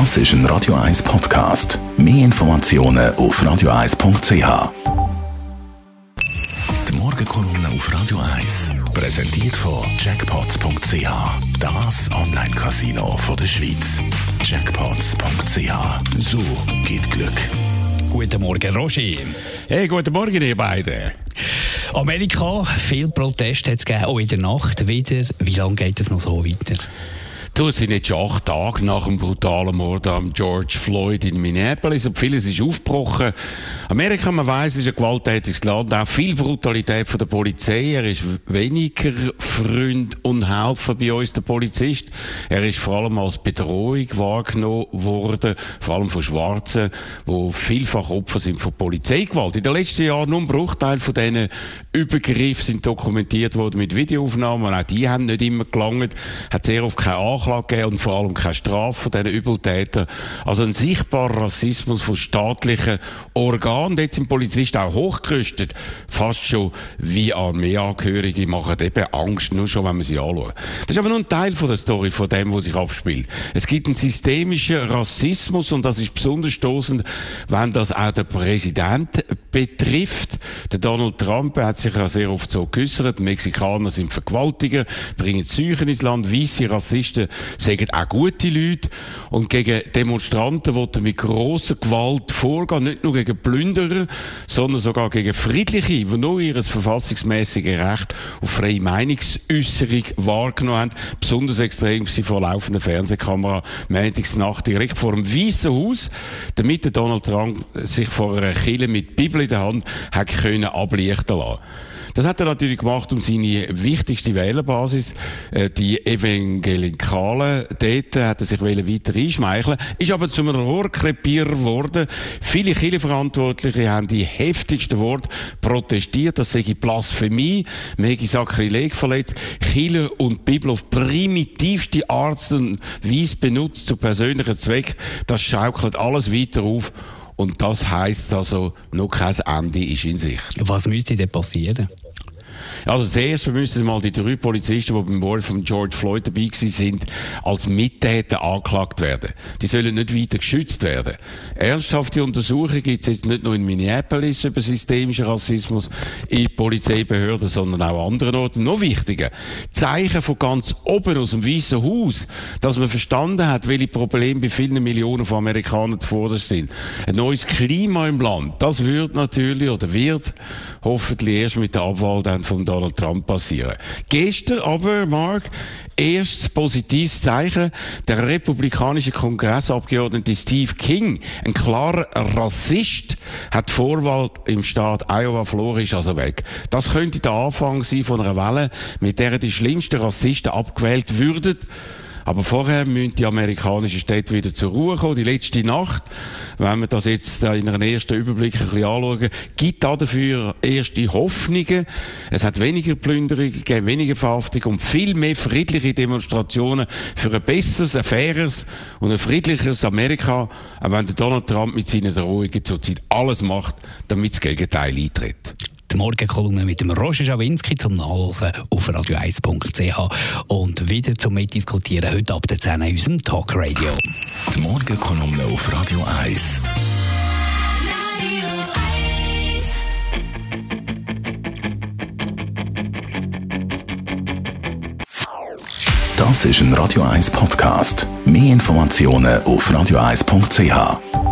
Das ist ein Radio 1 Podcast. Mehr Informationen auf radio1.ch. Die Morgenkolumne auf Radio 1 präsentiert von Jackpots.ch. Das Online-Casino der Schweiz. Jackpots.ch. So geht Glück. Guten Morgen, Roger. Hey, guten Morgen, ihr beiden. Amerika, viel Protest hat es gegeben, auch in der Nacht wieder. Wie lange geht es noch so weiter? Du, es sind jetzt schon acht Tage nach dem brutalen Mord an George Floyd in Minneapolis und vieles ist aufgebrochen. Amerika, man weiss, ist ein gewalttätiges Land, auch viel Brutalität von der Polizei. Er ist weniger Freund und Helfer bei uns, der Polizist. Er ist vor allem als Bedrohung wahrgenommen worden, vor allem von Schwarzen, die vielfach Opfer sind von Polizeigewalt. In den letzten Jahren nur ein Bruchteil von diesen Übergriffen sind dokumentiert worden mit Videoaufnahmen auch die haben nicht immer gelangt, hat sehr oft keine Anklage gegeben und vor allem keine Strafe von diesen Übeltätern. Also ein sichtbarer Rassismus von staatlichen Organen. Dort sind Polizisten auch hochgerüstet. Fast schon wie Armeeangehörige machen eben Angst, nur schon, wenn man sie anschaut. Das ist aber nur ein Teil von der Story, von dem, was sich abspielt. Es gibt einen systemischen Rassismus und das ist besonders stoßend, wenn das auch der Präsident betrifft. Der Donald Trump hat sich ja sehr oft so geäußert. Mexikaner sind Vergewaltiger, bringen Seuchen ins Land, weiße Rassisten sagen auch gute Leute. Und gegen Demonstranten wird mit grosser Gewalt vorgehen, nicht nur gegen Plünderer, sondern sogar gegen Friedliche, die nur ihr verfassungsmäßiges Recht auf freie Meinungsäußerung wahrgenommen haben. Besonders extrem sie vor laufender Fernsehkamera Nacht direkt vor dem Weißen Haus, damit Donald Trump sich vor einer Kille mit Bibel in der Hand hat können ablichten lassen. Das hat er natürlich gemacht, um seine wichtigste Wählerbasis, äh, die Evangelikalen, dort hat er sich weiter einschmeicheln ist aber zu einem Rohrkrepierer geworden. Viele Kirchenverantwortliche haben die heftigsten Worte protestiert, das sei Blasphemie, hätte Sakrileg verletzt, Kirche und Bibel auf primitivste Art und Weise benutzt zu persönlichen Zwecken, das schaukelt alles weiter auf und das heißt also, noch kein Ende ist in Sicht. Was müsste denn passieren? Also zuerst müssen mal die drei Polizisten, die beim Mord von George Floyd dabei sind, als Mittäter angeklagt werden. Die sollen nicht weiter geschützt werden. Ernsthafte Untersuchungen gibt es jetzt nicht nur in Minneapolis über systemischen Rassismus in Polizeibehörden, sondern auch an anderen Orten. Noch wichtiger, Zeichen von ganz oben aus dem Weißen Haus, dass man verstanden hat, welche Probleme bei vielen Millionen von Amerikanern zuvorderst sind. Ein neues Klima im Land, das wird natürlich oder wird hoffentlich erst mit der Abwahl dann von Donald Trump passieren. Gestern aber, Mark, erstes positives Zeichen. Der republikanische Kongressabgeordnete Steve King, ein klarer Rassist, hat Vorwahl im Staat Iowa verloren, ist also weg. Das könnte der Anfang sein von einer Welle, mit der die schlimmsten Rassisten abgewählt würden. Aber vorher müssen die amerikanischen Städte wieder zur Ruhe kommen. Die letzte Nacht, wenn wir das jetzt in einem ersten Überblick ein bisschen anschauen, gibt da dafür erste Hoffnungen. Es hat weniger Plünderungen gegeben, weniger Verhaftungen und viel mehr friedliche Demonstrationen für ein besseres, ein faires und ein friedliches Amerika, auch wenn Donald Trump mit seinen Drohungen zurzeit alles macht, damit das Gegenteil eintritt die Morgenkolumne mit dem Roger Schawinski zum Nachlesen auf radio1.ch und wieder zum Mitdiskutieren heute ab der 10 in unserem Talkradio. Die Morgenkolumne auf Radio 1. Das ist ein Radio 1 Podcast. Mehr Informationen auf radio1.ch.